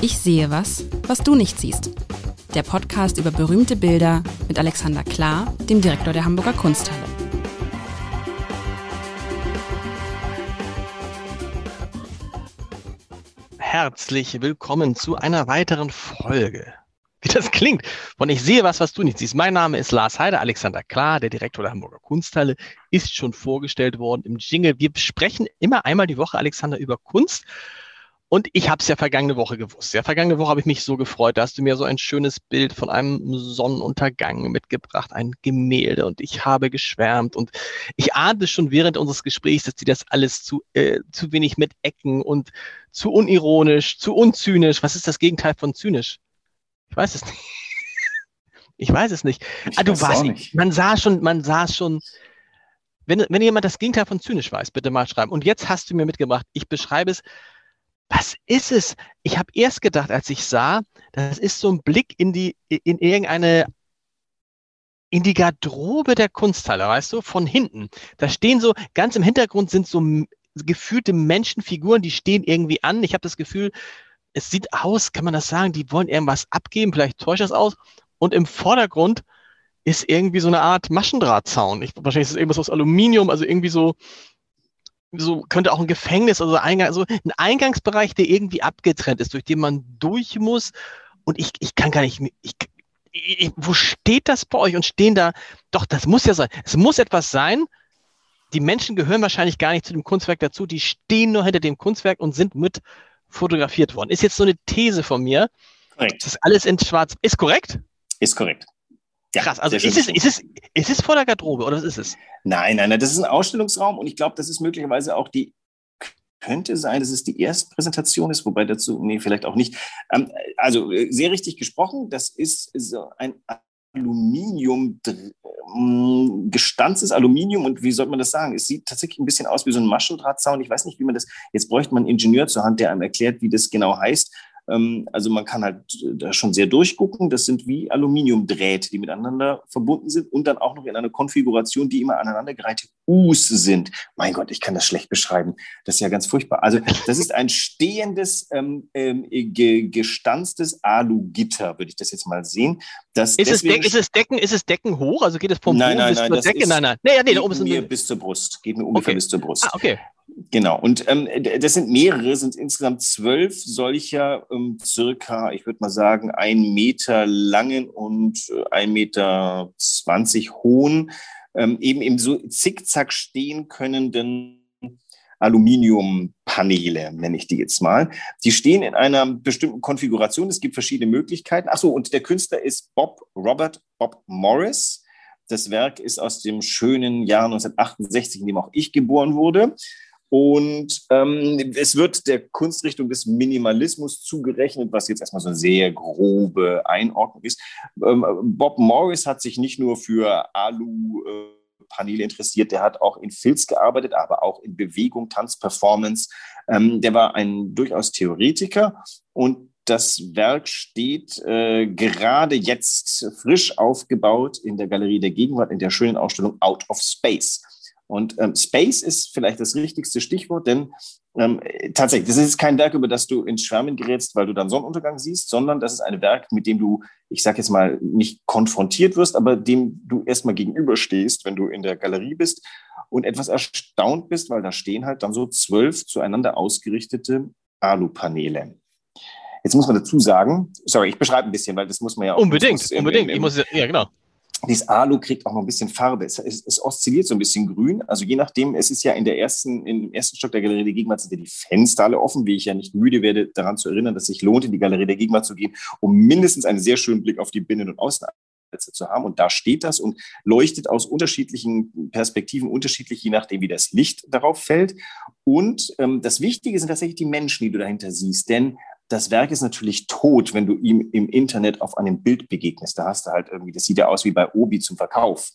Ich sehe was, was du nicht siehst. Der Podcast über berühmte Bilder mit Alexander Klar, dem Direktor der Hamburger Kunsthalle. Herzlich willkommen zu einer weiteren Folge. Wie das klingt. Von Ich sehe was, was du nicht siehst. Mein Name ist Lars Heider, Alexander Klar, der Direktor der Hamburger Kunsthalle, ist schon vorgestellt worden im Jingle. Wir sprechen immer einmal die Woche, Alexander, über Kunst. Und ich habe es ja vergangene Woche gewusst. Ja, vergangene Woche habe ich mich so gefreut. Da hast du mir so ein schönes Bild von einem Sonnenuntergang mitgebracht, ein Gemälde. Und ich habe geschwärmt. Und ich ahnte schon während unseres Gesprächs, dass die das alles zu, äh, zu wenig mit Ecken und zu unironisch, zu unzynisch. Was ist das Gegenteil von zynisch? Ich weiß es nicht. Ich weiß es nicht. Ich ah, du warst nicht. Man sah schon, man sah schon. Wenn, wenn jemand das Gegenteil von zynisch weiß, bitte mal schreiben. Und jetzt hast du mir mitgebracht. Ich beschreibe es was ist es? Ich habe erst gedacht, als ich sah, das ist so ein Blick in die, in irgendeine, in die Garderobe der Kunsthalle, weißt du, von hinten. Da stehen so, ganz im Hintergrund sind so gefühlte Menschenfiguren, die stehen irgendwie an. Ich habe das Gefühl, es sieht aus, kann man das sagen, die wollen irgendwas abgeben, vielleicht täuscht das aus. Und im Vordergrund ist irgendwie so eine Art Maschendrahtzaun. Ich, wahrscheinlich ist es irgendwas aus Aluminium, also irgendwie so, so könnte auch ein Gefängnis, also Eingang, also ein Eingangsbereich, der irgendwie abgetrennt ist, durch den man durch muss. Und ich, ich kann gar nicht, ich, ich, wo steht das bei euch? Und stehen da, doch, das muss ja sein. Es muss etwas sein. Die Menschen gehören wahrscheinlich gar nicht zu dem Kunstwerk dazu. Die stehen nur hinter dem Kunstwerk und sind mit fotografiert worden. Ist jetzt so eine These von mir. Korrekt. Das ist alles in schwarz. Ist korrekt? Ist korrekt. Ja, Krass, also ist es, ist, es, ist es vor der Garderobe oder was ist es? Nein, nein, nein, das ist ein Ausstellungsraum und ich glaube, das ist möglicherweise auch die, könnte sein, dass es die erste Präsentation ist, wobei dazu, nee, vielleicht auch nicht. Ähm, also äh, sehr richtig gesprochen, das ist so ein Aluminium, mm, gestanztes Aluminium und wie sollte man das sagen? Es sieht tatsächlich ein bisschen aus wie so ein Maschendrahtzaun. Ich weiß nicht, wie man das, jetzt bräuchte man einen Ingenieur zur Hand, der einem erklärt, wie das genau heißt. Ähm, also man kann halt da schon sehr durchgucken. Das sind wie Aluminiumdrähte, die miteinander verbunden sind und dann auch noch in einer Konfiguration, die immer aneinandergereihte Us sind. Mein Gott, ich kann das schlecht beschreiben. Das ist ja ganz furchtbar. Also das ist ein stehendes, ähm, ähm, ge gestanztes Alugitter, würde ich das jetzt mal sehen. Das ist, es ist, es Decken, ist es Decken hoch? Also geht es vom nein, Boden nein, bis nein, zur Decke? Ist, nein, nein. Nee, nee, da oben ist mir bis zur Brust. Geht mir ungefähr okay. bis zur Brust. Ah, okay. Genau, und ähm, das sind mehrere, sind insgesamt zwölf solcher ähm, circa, ich würde mal sagen, ein Meter langen und äh, ein Meter zwanzig hohen, ähm, eben im so zickzack stehen könnenden Aluminiumpaneele, nenne ich die jetzt mal. Die stehen in einer bestimmten Konfiguration. Es gibt verschiedene Möglichkeiten. Ach so, und der Künstler ist Bob Robert Bob Morris. Das Werk ist aus dem schönen Jahr 1968, in dem auch ich geboren wurde. Und ähm, es wird der Kunstrichtung des Minimalismus zugerechnet, was jetzt erstmal so eine sehr grobe Einordnung ist. Ähm, Bob Morris hat sich nicht nur für Alu-Paneele interessiert, der hat auch in Filz gearbeitet, aber auch in Bewegung, Tanz, Performance. Ähm, der war ein durchaus Theoretiker und das Werk steht äh, gerade jetzt frisch aufgebaut in der Galerie der Gegenwart in der schönen Ausstellung Out of Space. Und ähm, Space ist vielleicht das richtigste Stichwort, denn ähm, tatsächlich, das ist kein Werk, über das du ins Schwärmen gerätst, weil du dann Sonnenuntergang siehst, sondern das ist ein Werk, mit dem du, ich sage jetzt mal, nicht konfrontiert wirst, aber dem du erstmal gegenüberstehst, wenn du in der Galerie bist und etwas erstaunt bist, weil da stehen halt dann so zwölf zueinander ausgerichtete Alupaneele. Jetzt muss man dazu sagen, sorry, ich beschreibe ein bisschen, weil das muss man ja auch. Unbedingt, unbedingt. Im, im, ich muss, ja, genau dieses Alu kriegt auch noch ein bisschen Farbe. Es, es, es, oszilliert so ein bisschen grün. Also je nachdem, es ist ja in der ersten, im ersten Stock der Galerie der Gegenwart sind ja die Fenster alle offen, wie ich ja nicht müde werde, daran zu erinnern, dass es sich lohnt, in die Galerie der Gegenwart zu gehen, um mindestens einen sehr schönen Blick auf die Binnen- und Außenplätze zu haben. Und da steht das und leuchtet aus unterschiedlichen Perspektiven unterschiedlich, je nachdem, wie das Licht darauf fällt. Und ähm, das Wichtige sind tatsächlich die Menschen, die du dahinter siehst. Denn das Werk ist natürlich tot, wenn du ihm im Internet auf einem Bild begegnest. Da hast du halt irgendwie, das sieht ja aus wie bei Obi zum Verkauf.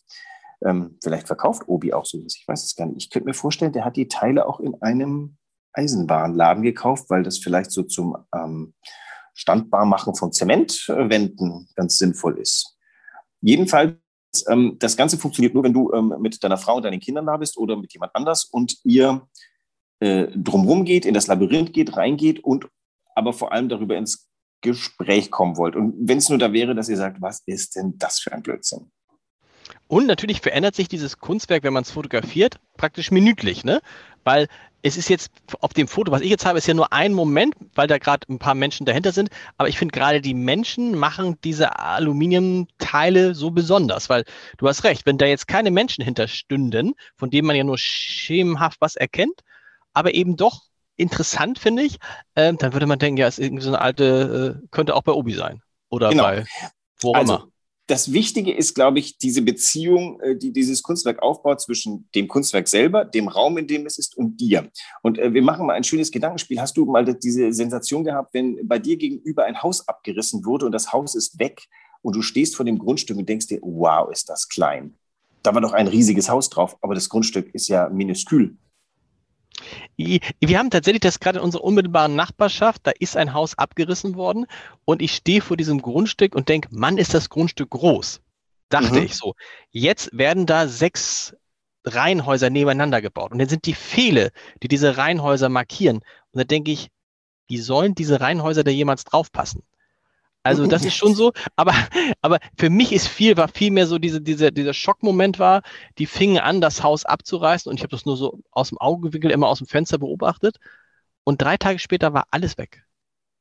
Ähm, vielleicht verkauft Obi auch sowas, ich weiß es gar nicht. Ich könnte mir vorstellen, der hat die Teile auch in einem Eisenbahnladen gekauft, weil das vielleicht so zum ähm, Standbarmachen von Zementwänden ganz sinnvoll ist. Jedenfalls, ähm, das Ganze funktioniert nur, wenn du ähm, mit deiner Frau und deinen Kindern da bist oder mit jemand anders und ihr äh, drumherum geht, in das Labyrinth geht, reingeht und aber vor allem darüber ins Gespräch kommen wollt. Und wenn es nur da wäre, dass ihr sagt, was ist denn das für ein Blödsinn? Und natürlich verändert sich dieses Kunstwerk, wenn man es fotografiert, praktisch minütlich, ne? Weil es ist jetzt auf dem Foto, was ich jetzt habe, ist ja nur ein Moment, weil da gerade ein paar Menschen dahinter sind. Aber ich finde gerade die Menschen machen diese Aluminiumteile so besonders, weil du hast recht, wenn da jetzt keine Menschen hinterstünden, von denen man ja nur schemenhaft was erkennt, aber eben doch interessant, finde ich, äh, dann würde man denken, ja, ist irgendwie so eine alte, äh, könnte auch bei Obi sein. Oder genau. bei wo auch also, immer das Wichtige ist, glaube ich, diese Beziehung, äh, die dieses Kunstwerk aufbaut zwischen dem Kunstwerk selber, dem Raum, in dem es ist und dir. Und äh, wir machen mal ein schönes Gedankenspiel. Hast du mal diese Sensation gehabt, wenn bei dir gegenüber ein Haus abgerissen wurde und das Haus ist weg und du stehst vor dem Grundstück und denkst dir, wow, ist das klein. Da war doch ein riesiges Haus drauf, aber das Grundstück ist ja minuskül. Wir haben tatsächlich das gerade in unserer unmittelbaren Nachbarschaft, da ist ein Haus abgerissen worden und ich stehe vor diesem Grundstück und denke, Mann, ist das Grundstück groß. Dachte mhm. ich so. Jetzt werden da sechs Reihenhäuser nebeneinander gebaut und dann sind die Pfähle, die diese Reihenhäuser markieren. Und da denke ich, wie sollen diese Reihenhäuser da jemals draufpassen? Also das ist schon so, aber, aber für mich ist viel, war viel mehr so diese, diese, dieser Schockmoment war, die fingen an, das Haus abzureißen und ich habe das nur so aus dem Augenwinkel immer aus dem Fenster beobachtet und drei Tage später war alles weg.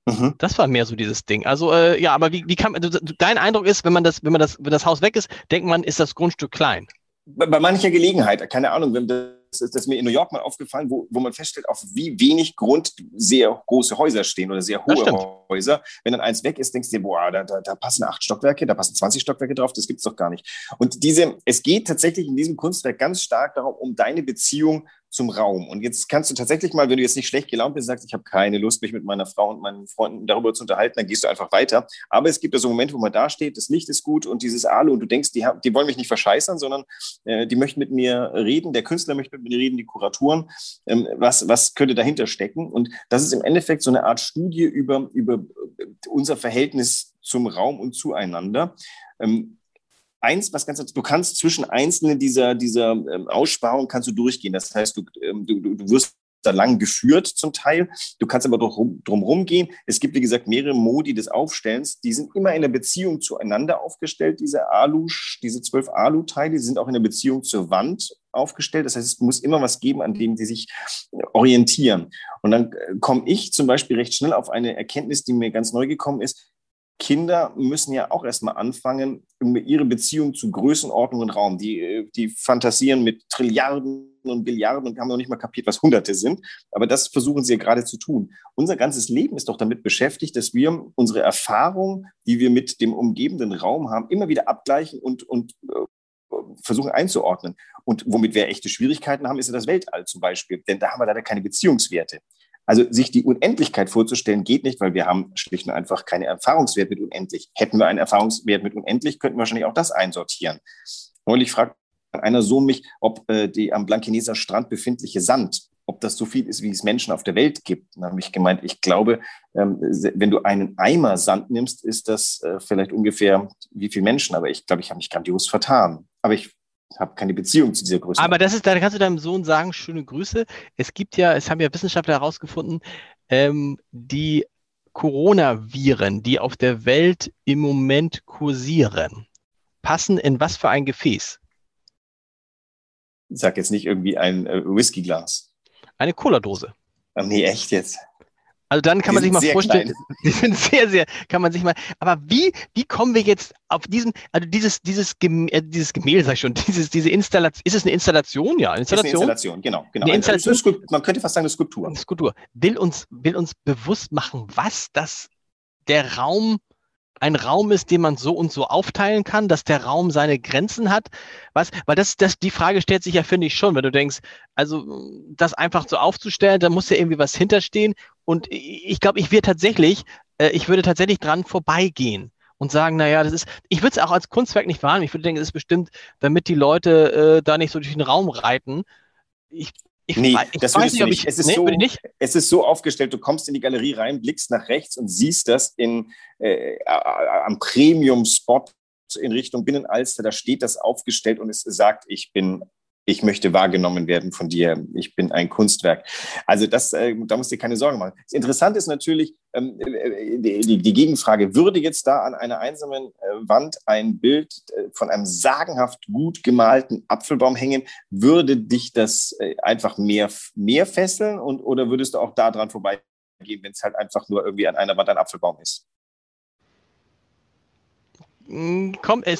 Mhm. Das war mehr so dieses Ding. Also äh, ja, aber wie, wie kann du, dein Eindruck ist, wenn man das, wenn man das, wenn das Haus weg ist, denkt man, ist das Grundstück klein. Bei, bei mancher Gelegenheit, keine Ahnung, wenn das ist das mir in New York mal aufgefallen, wo, wo man feststellt, auf wie wenig Grund sehr große Häuser stehen oder sehr hohe Häuser. Wenn dann eins weg ist, denkst du dir, boah, da, da, da passen acht Stockwerke, da passen 20 Stockwerke drauf, das gibt es doch gar nicht. Und diese, es geht tatsächlich in diesem Kunstwerk ganz stark darum, um deine Beziehung zum Raum. Und jetzt kannst du tatsächlich mal, wenn du jetzt nicht schlecht gelaunt bist, sagst, ich habe keine Lust, mich mit meiner Frau und meinen Freunden darüber zu unterhalten, dann gehst du einfach weiter. Aber es gibt ja so Momente, wo man da steht, das Licht ist gut und dieses Alu und du denkst, die, die wollen mich nicht verscheißern, sondern äh, die möchten mit mir reden, der Künstler möchte mit mir reden, die Kuraturen. Ähm, was, was könnte dahinter stecken? Und das ist im Endeffekt so eine Art Studie über, über unser Verhältnis zum Raum und zueinander. Ähm, eins, was ganz, du kannst zwischen einzelnen dieser, dieser ähm, Aussparungen kannst du durchgehen. Das heißt, du, ähm, du, du wirst da lang geführt zum Teil. Du kannst aber drum, drum gehen. Es gibt, wie gesagt, mehrere Modi des Aufstellens. Die sind immer in der Beziehung zueinander aufgestellt, diese Alu, diese zwölf Alu-Teile. Sind auch in der Beziehung zur Wand aufgestellt. Das heißt, es muss immer was geben, an dem sie sich orientieren. Und dann äh, komme ich zum Beispiel recht schnell auf eine Erkenntnis, die mir ganz neu gekommen ist. Kinder müssen ja auch erstmal anfangen, ihre Beziehung zu Größenordnung und Raum. Die, äh, die fantasieren mit Trilliarden und Billiarden und haben noch nicht mal kapiert, was Hunderte sind. Aber das versuchen sie ja gerade zu tun. Unser ganzes Leben ist doch damit beschäftigt, dass wir unsere Erfahrung, die wir mit dem umgebenden Raum haben, immer wieder abgleichen und, und äh, versuchen einzuordnen. Und womit wir echte Schwierigkeiten haben, ist ja das Weltall zum Beispiel. Denn da haben wir leider keine Beziehungswerte. Also sich die Unendlichkeit vorzustellen geht nicht, weil wir haben schlicht und einfach keine Erfahrungswert mit unendlich. Hätten wir einen Erfahrungswert mit unendlich, könnten wir wahrscheinlich auch das einsortieren. Neulich fragt einer Sohn mich, ob äh, die am Blankeneser Strand befindliche Sand, ob das so viel ist, wie es Menschen auf der Welt gibt. Dann habe ich gemeint, ich glaube, ähm, wenn du einen Eimer Sand nimmst, ist das äh, vielleicht ungefähr wie viele Menschen. Aber ich glaube, ich habe mich grandios vertan. Aber ich habe keine Beziehung zu dieser Größe. Aber das ist, da kannst du deinem Sohn sagen, schöne Grüße. Es gibt ja, es haben ja Wissenschaftler herausgefunden, ähm, die Coronaviren, die auf der Welt im Moment kursieren, passen in was für ein Gefäß? Sag jetzt nicht irgendwie ein äh, Whiskyglas. Eine Cola-Dose. nee, echt jetzt. Also dann kann die man sich mal vorstellen, klein. die sind sehr, sehr, kann man sich mal, aber wie, wie kommen wir jetzt auf diesen, also dieses, dieses, äh, dieses Gemälde, sag ich schon, dieses, diese Installation, ist es eine Installation? Ja, Installation. Ist eine Installation, genau, genau. Eine Installation, eine man könnte fast sagen, eine Skulptur. Eine Skulptur. Will uns, will uns bewusst machen, was das, der Raum ein Raum ist, den man so und so aufteilen kann, dass der Raum seine Grenzen hat? Was, weil das, das, die Frage stellt sich ja, finde ich schon, wenn du denkst, also das einfach so aufzustellen, da muss ja irgendwie was hinterstehen. Und ich glaube, ich würde tatsächlich, äh, ich würde tatsächlich dran vorbeigehen und sagen, naja, das ist, ich würde es auch als Kunstwerk nicht wahrnehmen. Ich würde denken, es ist bestimmt, damit die Leute äh, da nicht so durch den Raum reiten. Ich, ich, nee, ich das weiß nicht, ob ich, es ist, nee, so, nicht. es ist so aufgestellt, du kommst in die Galerie rein, blickst nach rechts und siehst das in, äh, am Premium-Spot in Richtung Binnenalster, da steht das aufgestellt und es sagt, ich bin ich möchte wahrgenommen werden von dir, ich bin ein Kunstwerk. Also das, äh, da musst du dir keine Sorgen machen. Das Interessante ist natürlich ähm, äh, die, die, Gegenfrage, würde jetzt da an einer einsamen äh, Wand ein Bild äh, von einem sagenhaft gut gemalten Apfelbaum hängen, würde dich das einfach mehr, mehr fesseln und, oder würdest du auch da dran vorbeigehen, wenn es halt einfach nur irgendwie an einer Wand ein Apfelbaum ist? Hm, komm, es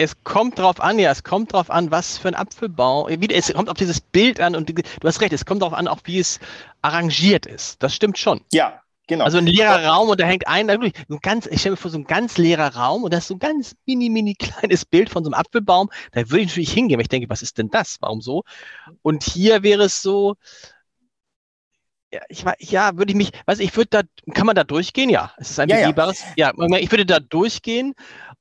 es kommt drauf an, ja, es kommt drauf an, was für ein Apfelbaum. Es kommt auf dieses Bild an und du hast recht, es kommt darauf an, auch wie es arrangiert ist. Das stimmt schon. Ja, genau. Also ein leerer Raum und da hängt ein, so ein ganz, ich stelle mir vor, so ein ganz leerer Raum und da ist so ein ganz mini, mini kleines Bild von so einem Apfelbaum. Da würde ich natürlich hingehen, weil ich denke, was ist denn das? Warum so? Und hier wäre es so, ja, ich ja, würde ich mich, weiß ich würde da, kann man da durchgehen? Ja, es ist ein ja, begehbares, ja. ja, ich würde da durchgehen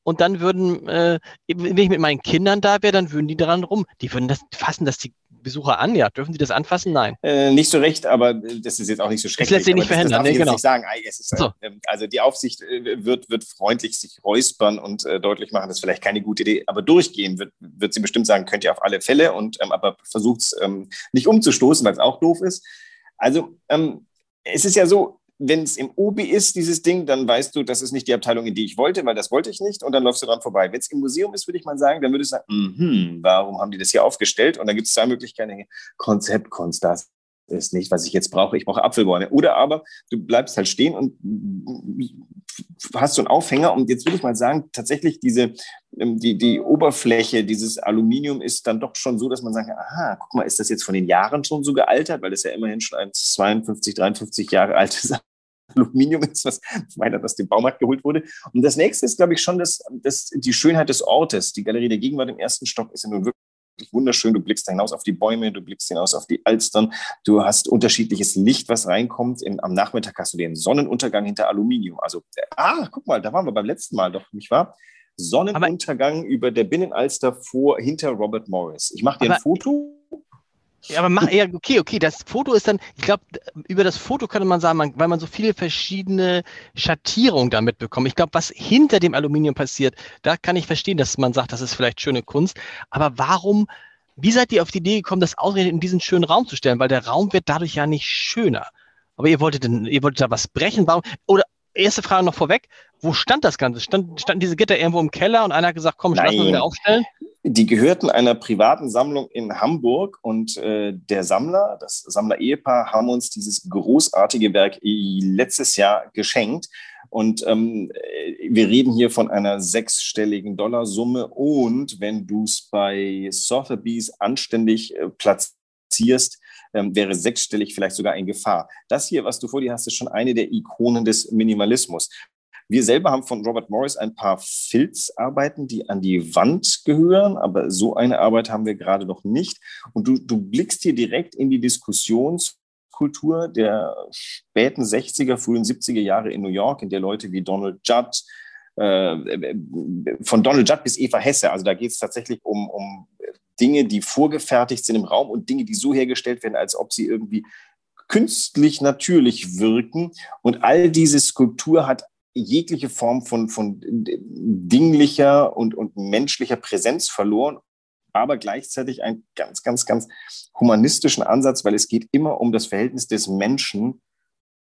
und dann würden, äh, wenn ich mit meinen Kindern da wäre, dann würden die daran rum. Die würden das, fassen das die Besucher an, ja. Dürfen sie das anfassen? Nein. Äh, nicht so recht, aber das ist jetzt auch nicht so schrecklich. Das lässt sich nicht verhindern. Das, das nee, genau. nicht sagen. Ist, so. äh, also die Aufsicht äh, wird, wird freundlich sich räuspern und äh, deutlich machen, das ist vielleicht keine gute Idee, aber durchgehen wird, wird sie bestimmt sagen, könnt ihr auf alle Fälle und ähm, aber versucht es ähm, nicht umzustoßen, weil es auch doof ist. Also ähm, es ist ja so, wenn es im Obi ist, dieses Ding, dann weißt du, das ist nicht die Abteilung, in die ich wollte, weil das wollte ich nicht und dann läufst du dran vorbei. Wenn es im Museum ist, würde ich mal sagen, dann würdest du sagen, mm warum haben die das hier aufgestellt? Und dann gibt es zwei Möglichkeiten. Konzeptkunst, das ist nicht, was ich jetzt brauche. Ich brauche Apfelbäume. Oder aber du bleibst halt stehen und hast so einen Aufhänger. Und jetzt würde ich mal sagen, tatsächlich diese, ähm, die, die Oberfläche, dieses Aluminium ist dann doch schon so, dass man sagt, aha, guck mal, ist das jetzt von den Jahren schon so gealtert? Weil das ja immerhin schon ein 52, 53 Jahre altes Aluminium ist, was meiner, aus dem Baumarkt geholt wurde. Und das nächste ist, glaube ich, schon das, das, die Schönheit des Ortes. Die Galerie der Gegenwart im ersten Stock ist ja nun wirklich wunderschön. Du blickst hinaus auf die Bäume, du blickst hinaus auf die Alstern. Du hast unterschiedliches Licht, was reinkommt. Im, am Nachmittag hast du den Sonnenuntergang hinter Aluminium. Also, ah, guck mal, da waren wir beim letzten Mal doch, nicht wahr? Sonnenuntergang aber, über der Binnenalster vor, hinter Robert Morris. Ich mache dir ein Foto ja, aber mach eher, okay, okay, das Foto ist dann, ich glaube, über das Foto könnte man sagen, man, weil man so viele verschiedene Schattierungen damit bekommt. Ich glaube, was hinter dem Aluminium passiert, da kann ich verstehen, dass man sagt, das ist vielleicht schöne Kunst. Aber warum, wie seid ihr auf die Idee gekommen, das ausgerechnet in diesen schönen Raum zu stellen? Weil der Raum wird dadurch ja nicht schöner. Aber ihr wolltet, ihr wolltet da was brechen, warum? Oder erste Frage noch vorweg, wo stand das Ganze? Stand, standen diese Gitter irgendwo im Keller und einer hat gesagt, komm, lass wieder aufstellen? Die gehörten einer privaten Sammlung in Hamburg und äh, der Sammler, das Sammler-Ehepaar, haben uns dieses großartige Werk letztes Jahr geschenkt. Und ähm, wir reden hier von einer sechsstelligen Dollarsumme. Und wenn du es bei Sotheby's anständig äh, platzierst, ähm, wäre sechsstellig vielleicht sogar in Gefahr. Das hier, was du vor dir hast, ist schon eine der Ikonen des Minimalismus. Wir selber haben von Robert Morris ein paar Filzarbeiten, die an die Wand gehören, aber so eine Arbeit haben wir gerade noch nicht. Und du, du blickst hier direkt in die Diskussionskultur der späten 60er, frühen 70er Jahre in New York, in der Leute wie Donald Judd, äh, von Donald Judd bis Eva Hesse, also da geht es tatsächlich um, um Dinge, die vorgefertigt sind im Raum und Dinge, die so hergestellt werden, als ob sie irgendwie künstlich natürlich wirken. Und all diese Skulptur hat jegliche Form von, von dinglicher und, und menschlicher Präsenz verloren, aber gleichzeitig einen ganz, ganz, ganz humanistischen Ansatz, weil es geht immer um das Verhältnis des Menschen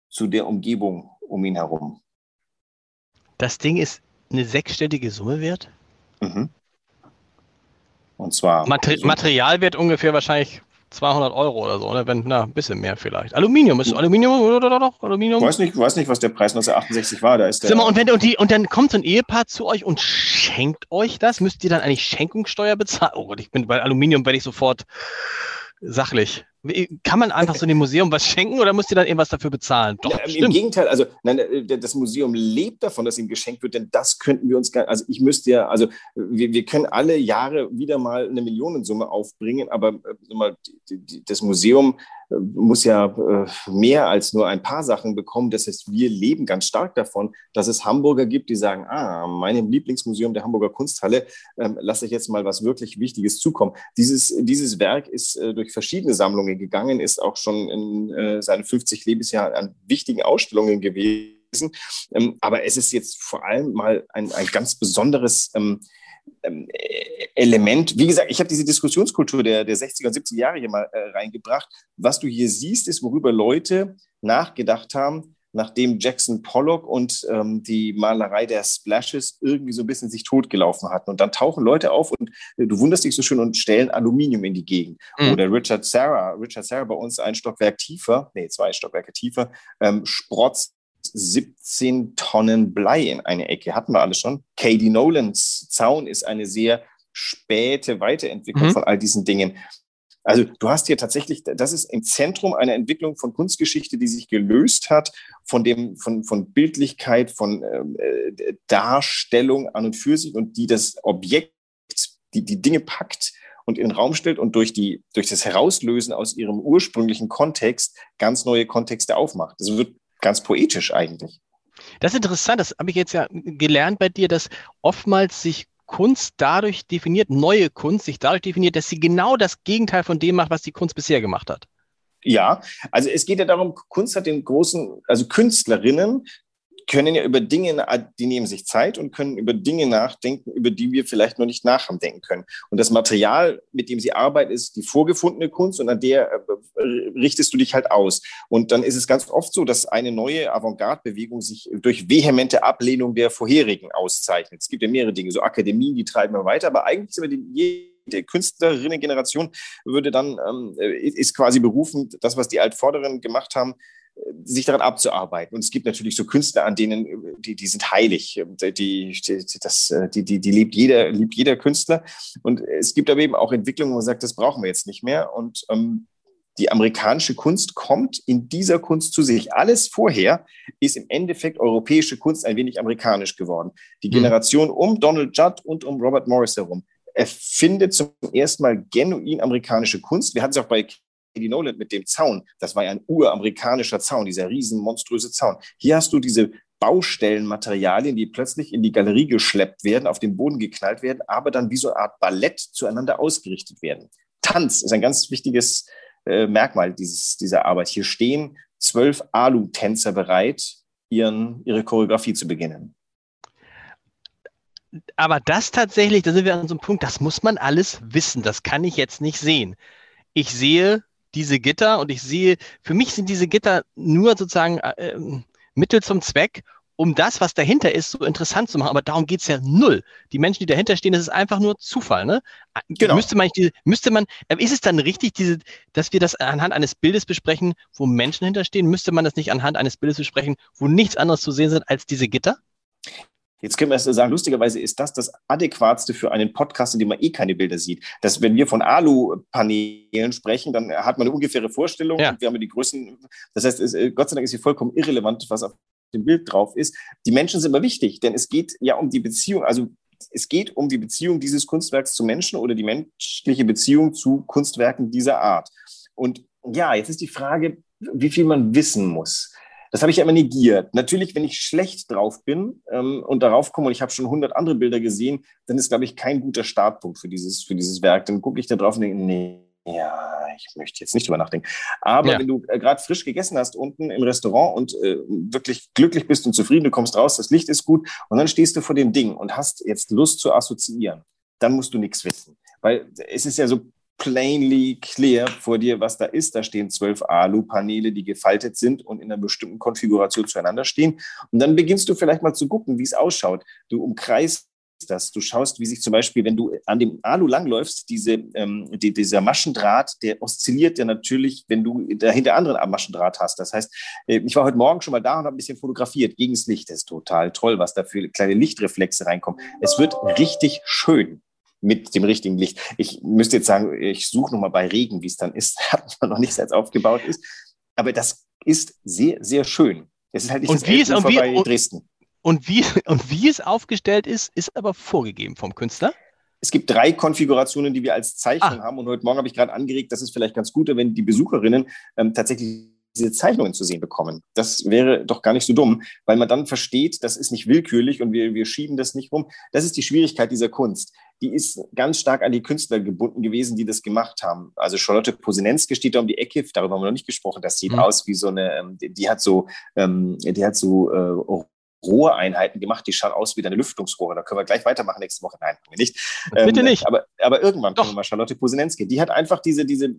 zu der Umgebung um ihn herum. Das Ding ist eine sechsstellige Summe wert? Mhm. Und zwar. Mater so Materialwert ungefähr wahrscheinlich 200 Euro oder so, oder wenn, na, ein bisschen mehr vielleicht. Aluminium, ist Aluminium oder doch? Aluminium? Ich weiß nicht, weiß nicht, was der Preis 1968 war. Da ist der mal, und, wenn, und, die, und dann kommt so ein Ehepaar zu euch und schenkt euch das, müsst ihr dann eigentlich Schenkungssteuer bezahlen? Oh Gott, ich bin bei Aluminium werde ich sofort sachlich. Kann man einfach so dem Museum was schenken oder müsst ihr dann irgendwas dafür bezahlen? Doch, ja, Im Gegenteil, also nein, das Museum lebt davon, dass ihm geschenkt wird, denn das könnten wir uns gar also ich müsste ja, also wir, wir können alle Jahre wieder mal eine Millionensumme aufbringen, aber äh, mal, das Museum muss ja äh, mehr als nur ein paar Sachen bekommen. Das heißt, wir leben ganz stark davon, dass es Hamburger gibt, die sagen, ah, meinem Lieblingsmuseum der Hamburger Kunsthalle ähm, lasse ich jetzt mal was wirklich Wichtiges zukommen. Dieses, dieses Werk ist äh, durch verschiedene Sammlungen gegangen, ist auch schon in äh, seinen 50 Lebensjahren an wichtigen Ausstellungen gewesen. Ähm, aber es ist jetzt vor allem mal ein, ein ganz besonderes ähm, ähm, Element. Wie gesagt, ich habe diese Diskussionskultur der, der 60er und 70er Jahre hier mal äh, reingebracht. Was du hier siehst, ist, worüber Leute nachgedacht haben, nachdem Jackson Pollock und ähm, die Malerei der Splashes irgendwie so ein bisschen sich totgelaufen hatten. Und dann tauchen Leute auf und äh, du wunderst dich so schön und stellen Aluminium in die Gegend. Mhm. Oder Richard Serra, Richard Serra bei uns ein Stockwerk tiefer, nee, zwei Stockwerke tiefer, ähm, sprotzt 17 Tonnen Blei in eine Ecke. Hatten wir alles schon. Katie Nolans Zaun ist eine sehr späte Weiterentwicklung mhm. von all diesen Dingen. Also du hast hier tatsächlich, das ist im Zentrum einer Entwicklung von Kunstgeschichte, die sich gelöst hat von dem, von, von Bildlichkeit, von äh, Darstellung an und für sich und die das Objekt, die die Dinge packt und in den Raum stellt und durch, die, durch das Herauslösen aus ihrem ursprünglichen Kontext ganz neue Kontexte aufmacht. Das wird ganz poetisch eigentlich. Das ist interessant, das habe ich jetzt ja gelernt bei dir, dass oftmals sich Kunst dadurch definiert, neue Kunst sich dadurch definiert, dass sie genau das Gegenteil von dem macht, was die Kunst bisher gemacht hat. Ja, also es geht ja darum, Kunst hat den großen, also Künstlerinnen können ja über Dinge, die nehmen sich Zeit und können über Dinge nachdenken, über die wir vielleicht noch nicht nachdenken können. Und das Material, mit dem sie arbeiten, ist die vorgefundene Kunst und an der äh, richtest du dich halt aus. Und dann ist es ganz oft so, dass eine neue Avantgarde-Bewegung sich durch vehemente Ablehnung der vorherigen auszeichnet. Es gibt ja mehrere Dinge, so Akademien, die treiben wir weiter, aber eigentlich sind wir die die Künstlerinnen-Generation würde dann, ähm, ist quasi berufen, das, was die Altvorderen gemacht haben, sich daran abzuarbeiten. Und es gibt natürlich so Künstler, an denen, die, die sind heilig. Die, die, das, die, die, die liebt jeder, liebt jeder Künstler. Und es gibt aber eben auch Entwicklungen, wo man sagt, das brauchen wir jetzt nicht mehr. Und ähm, die amerikanische Kunst kommt in dieser Kunst zu sich. Alles vorher ist im Endeffekt europäische Kunst ein wenig amerikanisch geworden. Die mhm. Generation um Donald Judd und um Robert Morris herum erfindet zum ersten Mal genuin amerikanische Kunst. Wir hatten es auch bei Eddie Nolan mit dem Zaun. Das war ja ein uramerikanischer Zaun, dieser riesen monströse Zaun. Hier hast du diese Baustellenmaterialien, die plötzlich in die Galerie geschleppt werden, auf den Boden geknallt werden, aber dann wie so eine Art Ballett zueinander ausgerichtet werden. Tanz ist ein ganz wichtiges äh, Merkmal dieses, dieser Arbeit. Hier stehen zwölf Alu-Tänzer bereit, ihren, ihre Choreografie zu beginnen. Aber das tatsächlich, da sind wir an so einem Punkt, das muss man alles wissen. Das kann ich jetzt nicht sehen. Ich sehe diese Gitter und ich sehe, für mich sind diese Gitter nur sozusagen äh, ähm, Mittel zum Zweck, um das, was dahinter ist, so interessant zu machen. Aber darum geht es ja null. Die Menschen, die dahinter stehen, das ist einfach nur Zufall. Ne? Genau. Müsste man, müsste man, äh, ist es dann richtig, diese, dass wir das anhand eines Bildes besprechen, wo Menschen hinterstehen? Müsste man das nicht anhand eines Bildes besprechen, wo nichts anderes zu sehen sind als diese Gitter? Jetzt können wir erst sagen, lustigerweise ist das das adäquatste für einen Podcast, in dem man eh keine Bilder sieht. Dass, wenn wir von Alu-Paneelen sprechen, dann hat man eine ungefähre Vorstellung. Ja. Wir haben die Größen. Das heißt, es, äh, Gott sei Dank ist hier vollkommen irrelevant, was auf dem Bild drauf ist. Die Menschen sind aber wichtig, denn es geht ja um die Beziehung. Also es geht um die Beziehung dieses Kunstwerks zu Menschen oder die menschliche Beziehung zu Kunstwerken dieser Art. Und ja, jetzt ist die Frage, wie viel man wissen muss. Das habe ich ja immer negiert. Natürlich, wenn ich schlecht drauf bin ähm, und darauf komme und ich habe schon 100 andere Bilder gesehen, dann ist, glaube ich, kein guter Startpunkt für dieses, für dieses Werk. Dann gucke ich da drauf und denke, nee, ja, ich möchte jetzt nicht drüber nachdenken. Aber ja. wenn du äh, gerade frisch gegessen hast unten im Restaurant und äh, wirklich glücklich bist und zufrieden, du kommst raus, das Licht ist gut und dann stehst du vor dem Ding und hast jetzt Lust zu assoziieren, dann musst du nichts wissen. Weil es ist ja so plainly clear vor dir, was da ist. Da stehen zwölf Alu-Paneele, die gefaltet sind und in einer bestimmten Konfiguration zueinander stehen. Und dann beginnst du vielleicht mal zu gucken, wie es ausschaut. Du umkreist das. Du schaust, wie sich zum Beispiel, wenn du an dem Alu langläufst, diese, ähm, die, dieser Maschendraht, der oszilliert ja natürlich, wenn du dahinter anderen Maschendraht hast. Das heißt, äh, ich war heute Morgen schon mal da und habe ein bisschen fotografiert gegen das Licht. Das ist total toll, was da für kleine Lichtreflexe reinkommen. Es wird richtig schön mit dem richtigen Licht. Ich müsste jetzt sagen, ich suche nochmal bei Regen, wie es dann ist. Hat man noch nicht als aufgebaut ist. Aber das ist sehr, sehr schön. Es ist halt nicht und das wie ist, und wie, bei Dresden. Und wie, und wie es aufgestellt ist, ist aber vorgegeben vom Künstler. Es gibt drei Konfigurationen, die wir als Zeichnung ah. haben. Und heute Morgen habe ich gerade angeregt, dass es vielleicht ganz gut, wenn die Besucherinnen ähm, tatsächlich diese Zeichnungen zu sehen bekommen. Das wäre doch gar nicht so dumm, weil man dann versteht, das ist nicht willkürlich und wir, wir schieben das nicht rum. Das ist die Schwierigkeit dieser Kunst. Die ist ganz stark an die Künstler gebunden gewesen, die das gemacht haben. Also Charlotte Posinenske steht da um die Ecke, darüber haben wir noch nicht gesprochen. Das sieht mhm. aus wie so eine, ähm, die, hat so, ähm, die hat so Rohreinheiten gemacht, die schauen aus wie deine Lüftungsrohre. Da können wir gleich weitermachen nächste Woche. Nein, können wir nicht. Bitte ähm, nicht. Aber, aber irgendwann Doch. kommen wir mal Charlotte Posenenski. Die hat einfach diese, diese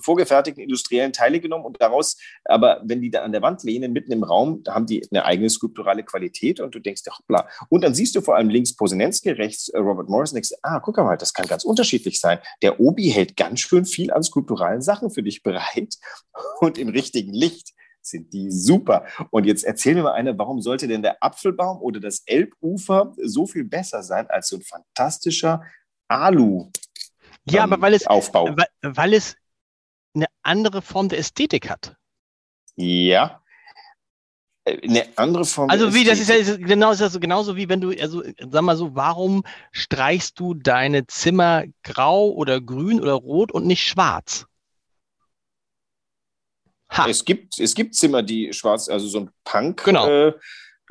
vorgefertigten industriellen Teile genommen und daraus, aber wenn die da an der Wand lehnen, mitten im Raum, da haben die eine eigene skulpturale Qualität und du denkst, ja, hoppla. Und dann siehst du vor allem links Posenenski, rechts äh, Robert Morris denkst, ah, guck mal, das kann ganz unterschiedlich sein. Der Obi hält ganz schön viel an skulpturalen Sachen für dich bereit und im richtigen Licht sind die super. Und jetzt erzähl mir mal eine, warum sollte denn der Apfelbaum oder das Elbufer so viel besser sein als so ein fantastischer Alu? Ja, aber weil es, Aufbau. Weil, weil es eine andere Form der Ästhetik hat. Ja, äh, eine andere Form. Also wie, das ist ja genau, ist also genauso wie wenn du, also sag mal so, warum streichst du deine Zimmer grau oder grün oder rot und nicht schwarz? Es gibt, es gibt Zimmer, die schwarz, also so ein Punk, genau. äh,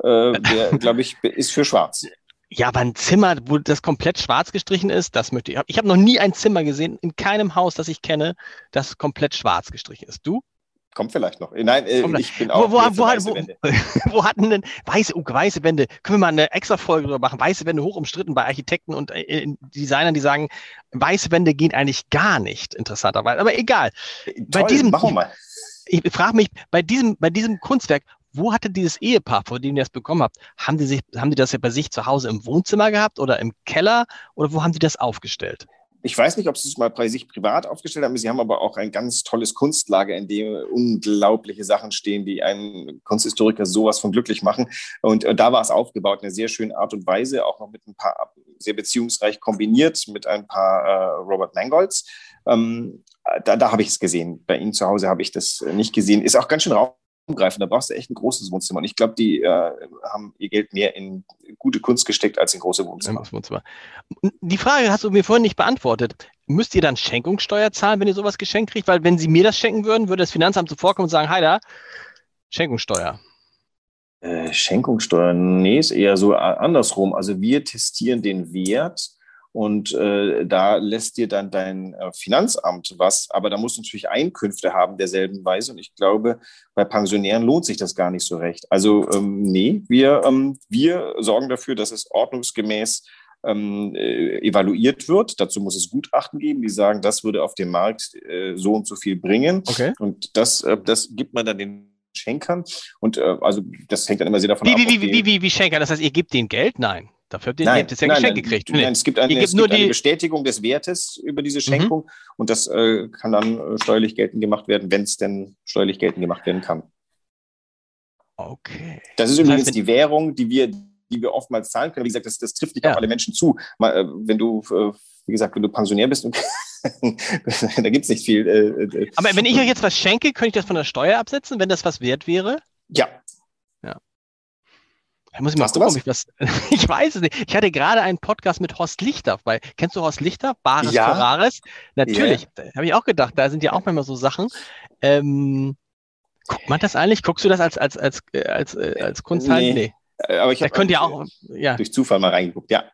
äh, der, glaube ich, ist für schwarz. Ja, aber ein Zimmer, wo das komplett schwarz gestrichen ist, das möchte ich. Ich habe noch nie ein Zimmer gesehen, in keinem Haus, das ich kenne, das komplett schwarz gestrichen ist. Du? Kommt vielleicht noch. Nein, äh, ich bin auch. Wo, wo, wo, weiße Wände. wo, hatten denn weiße, oh, weiße Wände? Können wir mal eine extra Folge drüber machen? Weiße Wände hoch umstritten bei Architekten und äh, Designern, die sagen, weiße Wände gehen eigentlich gar nicht, interessanterweise. Aber egal. Toll, bei diesem, machen wir mal ich frage mich, bei diesem, bei diesem Kunstwerk, wo hatte dieses Ehepaar, vor dem ihr das bekommen habt, haben die, sich, haben die das ja bei sich zu Hause im Wohnzimmer gehabt oder im Keller oder wo haben die das aufgestellt? Ich weiß nicht, ob sie es mal bei sich privat aufgestellt haben. Sie haben aber auch ein ganz tolles Kunstlager, in dem unglaubliche Sachen stehen, die einen Kunsthistoriker sowas von glücklich machen. Und, und da war es aufgebaut in einer sehr schönen Art und Weise, auch noch mit ein paar sehr beziehungsreich kombiniert mit ein paar äh, Robert Mangolds. Ähm, da, da habe ich es gesehen. Bei Ihnen zu Hause habe ich das nicht gesehen. Ist auch ganz schön raumgreifend. Da brauchst du echt ein großes Wohnzimmer. Und ich glaube, die äh, haben ihr Geld mehr in gute Kunst gesteckt als in große Wohnzimmer. Wohnzimmer. Die Frage hast du mir vorhin nicht beantwortet. Müsst ihr dann Schenkungssteuer zahlen, wenn ihr sowas geschenkt kriegt? Weil wenn sie mir das schenken würden, würde das Finanzamt zuvorkommen und sagen, hi da, Schenkungssteuer. Äh, Schenkungssteuer, nee, ist eher so andersrum. Also wir testieren den Wert und äh, da lässt dir dann dein äh, Finanzamt was, aber da musst du natürlich Einkünfte haben derselben Weise. Und ich glaube, bei Pensionären lohnt sich das gar nicht so recht. Also ähm, nee, wir, ähm, wir sorgen dafür, dass es ordnungsgemäß ähm, äh, evaluiert wird. Dazu muss es Gutachten geben, die sagen, das würde auf dem Markt äh, so und so viel bringen. Okay. Und das, äh, das gibt man dann den Schenkern. Und äh, also das hängt dann immer sehr davon wie, ab. Wie, wie, wie, wie, wie Schenker? Das heißt, ihr gebt denen Geld? Nein. Dafür habt ihr, nein, das ja Geschenk gekriegt. Nein, es gibt eine, es gibt eine Bestätigung des Wertes über diese Schenkung mhm. und das äh, kann dann äh, steuerlich geltend gemacht werden, wenn es denn steuerlich geltend gemacht werden kann. Okay. Das ist das übrigens heißt, die Währung, die wir, die wir oftmals zahlen können. Wie gesagt, das, das trifft nicht ja. auf alle Menschen zu. Mal, äh, wenn du, äh, wie gesagt, wenn du Pensionär bist, da gibt es nicht viel. Äh, äh, Aber wenn ich euch jetzt was schenke, könnte ich das von der Steuer absetzen, wenn das was wert wäre? Ja, da muss ich mal gucken, ob ich das. ich weiß es nicht. Ich hatte gerade einen Podcast mit Horst Lichter bei. Kennst du Horst Lichter? Bares ja. Ferraris? Natürlich. Ja. Habe ich auch gedacht. Da sind ja auch manchmal so Sachen. Ähm, guckt man das eigentlich? Guckst du das als, als, als, äh, als, als, äh, als Kunst? Nee. nee. Äh, aber ich habe ja auch ja. durch Zufall mal reingeguckt, ja.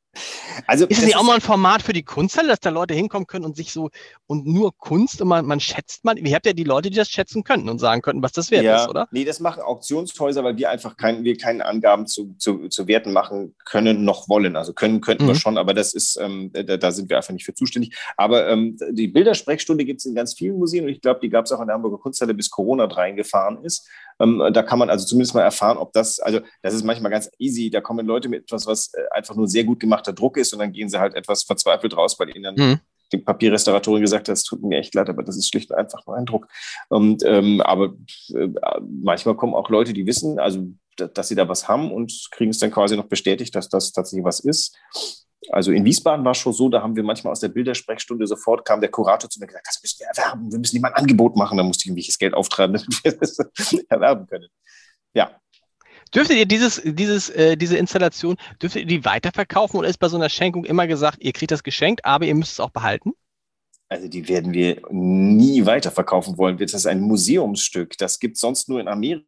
Also, ist es nicht auch mal ein Format für die Kunsthalle, dass da Leute hinkommen können und sich so und nur Kunst und man, man schätzt man, ihr habt ja die Leute, die das schätzen könnten und sagen könnten, was das wert ja, ist, oder? Nee, das machen Auktionshäuser, weil wir einfach kein, wir keine Angaben zu, zu, zu Werten machen können noch wollen. Also können könnten mhm. wir schon, aber das ist, ähm, da, da, sind wir einfach nicht für zuständig. Aber ähm, die Bildersprechstunde gibt es in ganz vielen Museen und ich glaube, die gab es auch in der Hamburger Kunsthalle, bis Corona reingefahren ist. Ähm, da kann man also zumindest mal erfahren, ob das, also das ist manchmal ganz easy, da kommen Leute mit etwas, was äh, einfach nur sehr gut gemachter Druck ist und dann gehen sie halt etwas verzweifelt raus, weil ihnen dann mhm. die Papierrestauratorin gesagt hat, es tut mir echt leid, aber das ist schlicht und einfach nur ein Druck. Und, ähm, aber äh, manchmal kommen auch Leute, die wissen, also dass sie da was haben und kriegen es dann quasi noch bestätigt, dass das tatsächlich was ist. Also in Wiesbaden war es schon so, da haben wir manchmal aus der Bildersprechstunde sofort kam der Kurator zu mir und gesagt, das müssen wir erwerben, wir müssen ihm ein Angebot machen. Da musste ich irgendwelches Geld auftreiben, damit wir das erwerben können. Ja. Dürftet ihr dieses, dieses, äh, diese Installation, dürftet ihr die weiterverkaufen oder ist bei so einer Schenkung immer gesagt, ihr kriegt das geschenkt, aber ihr müsst es auch behalten? Also die werden wir nie weiterverkaufen wollen. Das ist ein Museumsstück. Das gibt es sonst nur in Amerika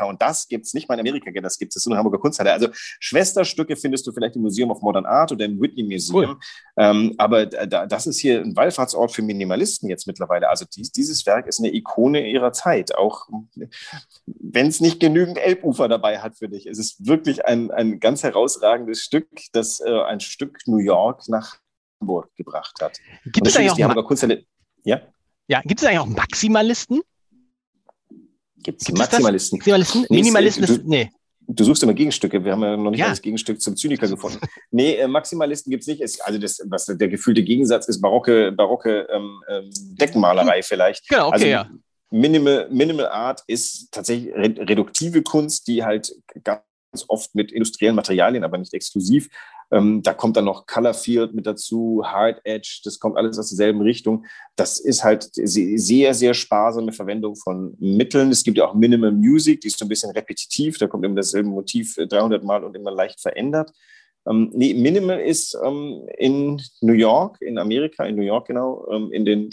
und das gibt es nicht mal in Amerika, das gibt es nur in Hamburger Kunsthalle. Also Schwesterstücke findest du vielleicht im Museum of Modern Art oder im Whitney Museum. Cool. Ähm, aber da, das ist hier ein Wallfahrtsort für Minimalisten jetzt mittlerweile. Also dies, dieses Werk ist eine Ikone ihrer Zeit, auch wenn es nicht genügend Elbufer dabei hat für dich. Es ist wirklich ein, ein ganz herausragendes Stück, das äh, ein Stück New York nach Hamburg gebracht hat. Gibt es auch die Hamburger Kunsthalle? Ja? Ja, gibt es eigentlich auch Maximalisten? Gibt es Maximalisten? Maximalisten? Nee, Minimalisten, du, nee. Du suchst immer Gegenstücke. Wir haben ja noch nicht ja. das Gegenstück zum Zyniker gefunden. nee, äh, Maximalisten gibt es nicht. Also das, was der gefühlte Gegensatz ist, barocke, barocke ähm, ähm, Deckenmalerei vielleicht. Genau, okay, also, ja. Minimal, Minimal Art ist tatsächlich reduktive Kunst, die halt ganz oft mit industriellen Materialien, aber nicht exklusiv, ähm, da kommt dann noch Colorfield mit dazu, Hard Edge, das kommt alles aus derselben Richtung. Das ist halt sehr, sehr sparsame Verwendung von Mitteln. Es gibt ja auch Minimal Music, die ist so ein bisschen repetitiv, da kommt immer dasselbe Motiv 300 Mal und immer leicht verändert. Ähm, nee, Minimal ist ähm, in New York, in Amerika, in New York genau, ähm, in den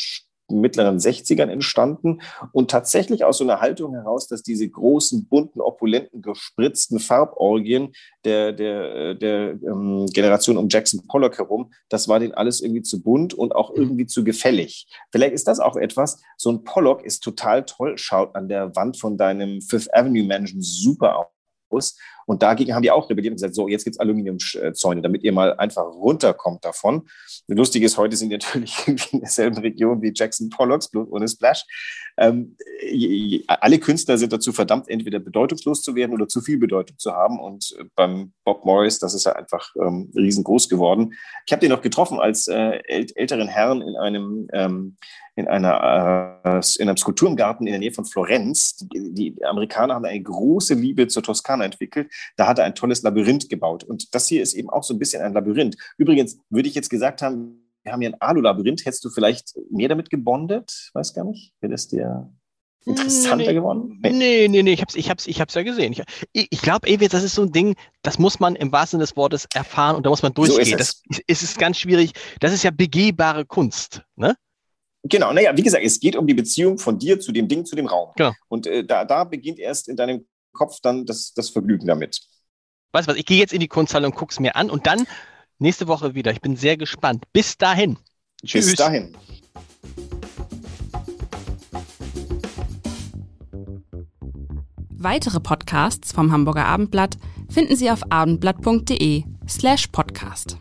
mittleren 60ern entstanden und tatsächlich aus so einer Haltung heraus, dass diese großen, bunten, opulenten, gespritzten Farborgien der, der, der ähm, Generation um Jackson Pollock herum, das war denen alles irgendwie zu bunt und auch mhm. irgendwie zu gefällig. Vielleicht ist das auch etwas, so ein Pollock ist total toll, schaut an der Wand von deinem Fifth Avenue Mansion super aus. Und dagegen haben die auch rebelliert und gesagt, so, jetzt gibt es Aluminiumzäune, damit ihr mal einfach runterkommt davon. Lustig ist, heute sind die natürlich in derselben Region wie Jackson Pollocks, bloß ohne Splash. Ähm, alle Künstler sind dazu verdammt, entweder bedeutungslos zu werden oder zu viel Bedeutung zu haben. Und äh, beim Bob Morris, das ist ja einfach ähm, riesengroß geworden. Ich habe den noch getroffen als äh, älteren Herrn in einem ähm, in, einer, äh, in einem Skulpturengarten in der Nähe von Florenz. Die, die, Amerikaner haben eine große Liebe zur Toskana entwickelt. Da hat er ein tolles Labyrinth gebaut. Und das hier ist eben auch so ein bisschen ein Labyrinth. Übrigens würde ich jetzt gesagt haben, wir haben hier ein Alu-Labyrinth. Hättest du vielleicht mehr damit gebondet? Weiß gar nicht. Wäre das dir interessanter nee, geworden? Nee, nee, nee, nee, ich hab's, ich hab's, ich hab's ja gesehen. Ich, ich glaube, Ewi, das ist so ein Ding, das muss man im wahrsten Sinne des Wortes erfahren und da muss man durchgehen. So ist es. Das ist ganz schwierig. Das ist ja begehbare Kunst, ne? Genau, naja, wie gesagt, es geht um die Beziehung von dir zu dem Ding, zu dem Raum. Genau. Und äh, da, da beginnt erst in deinem Kopf dann das, das Vergnügen damit. Weißt du was, ich gehe jetzt in die Kunsthalle und gucke es mir an und dann nächste Woche wieder. Ich bin sehr gespannt. Bis dahin. Tschüss. Bis dahin. Weitere Podcasts vom Hamburger Abendblatt finden Sie auf abendblatt.de slash podcast.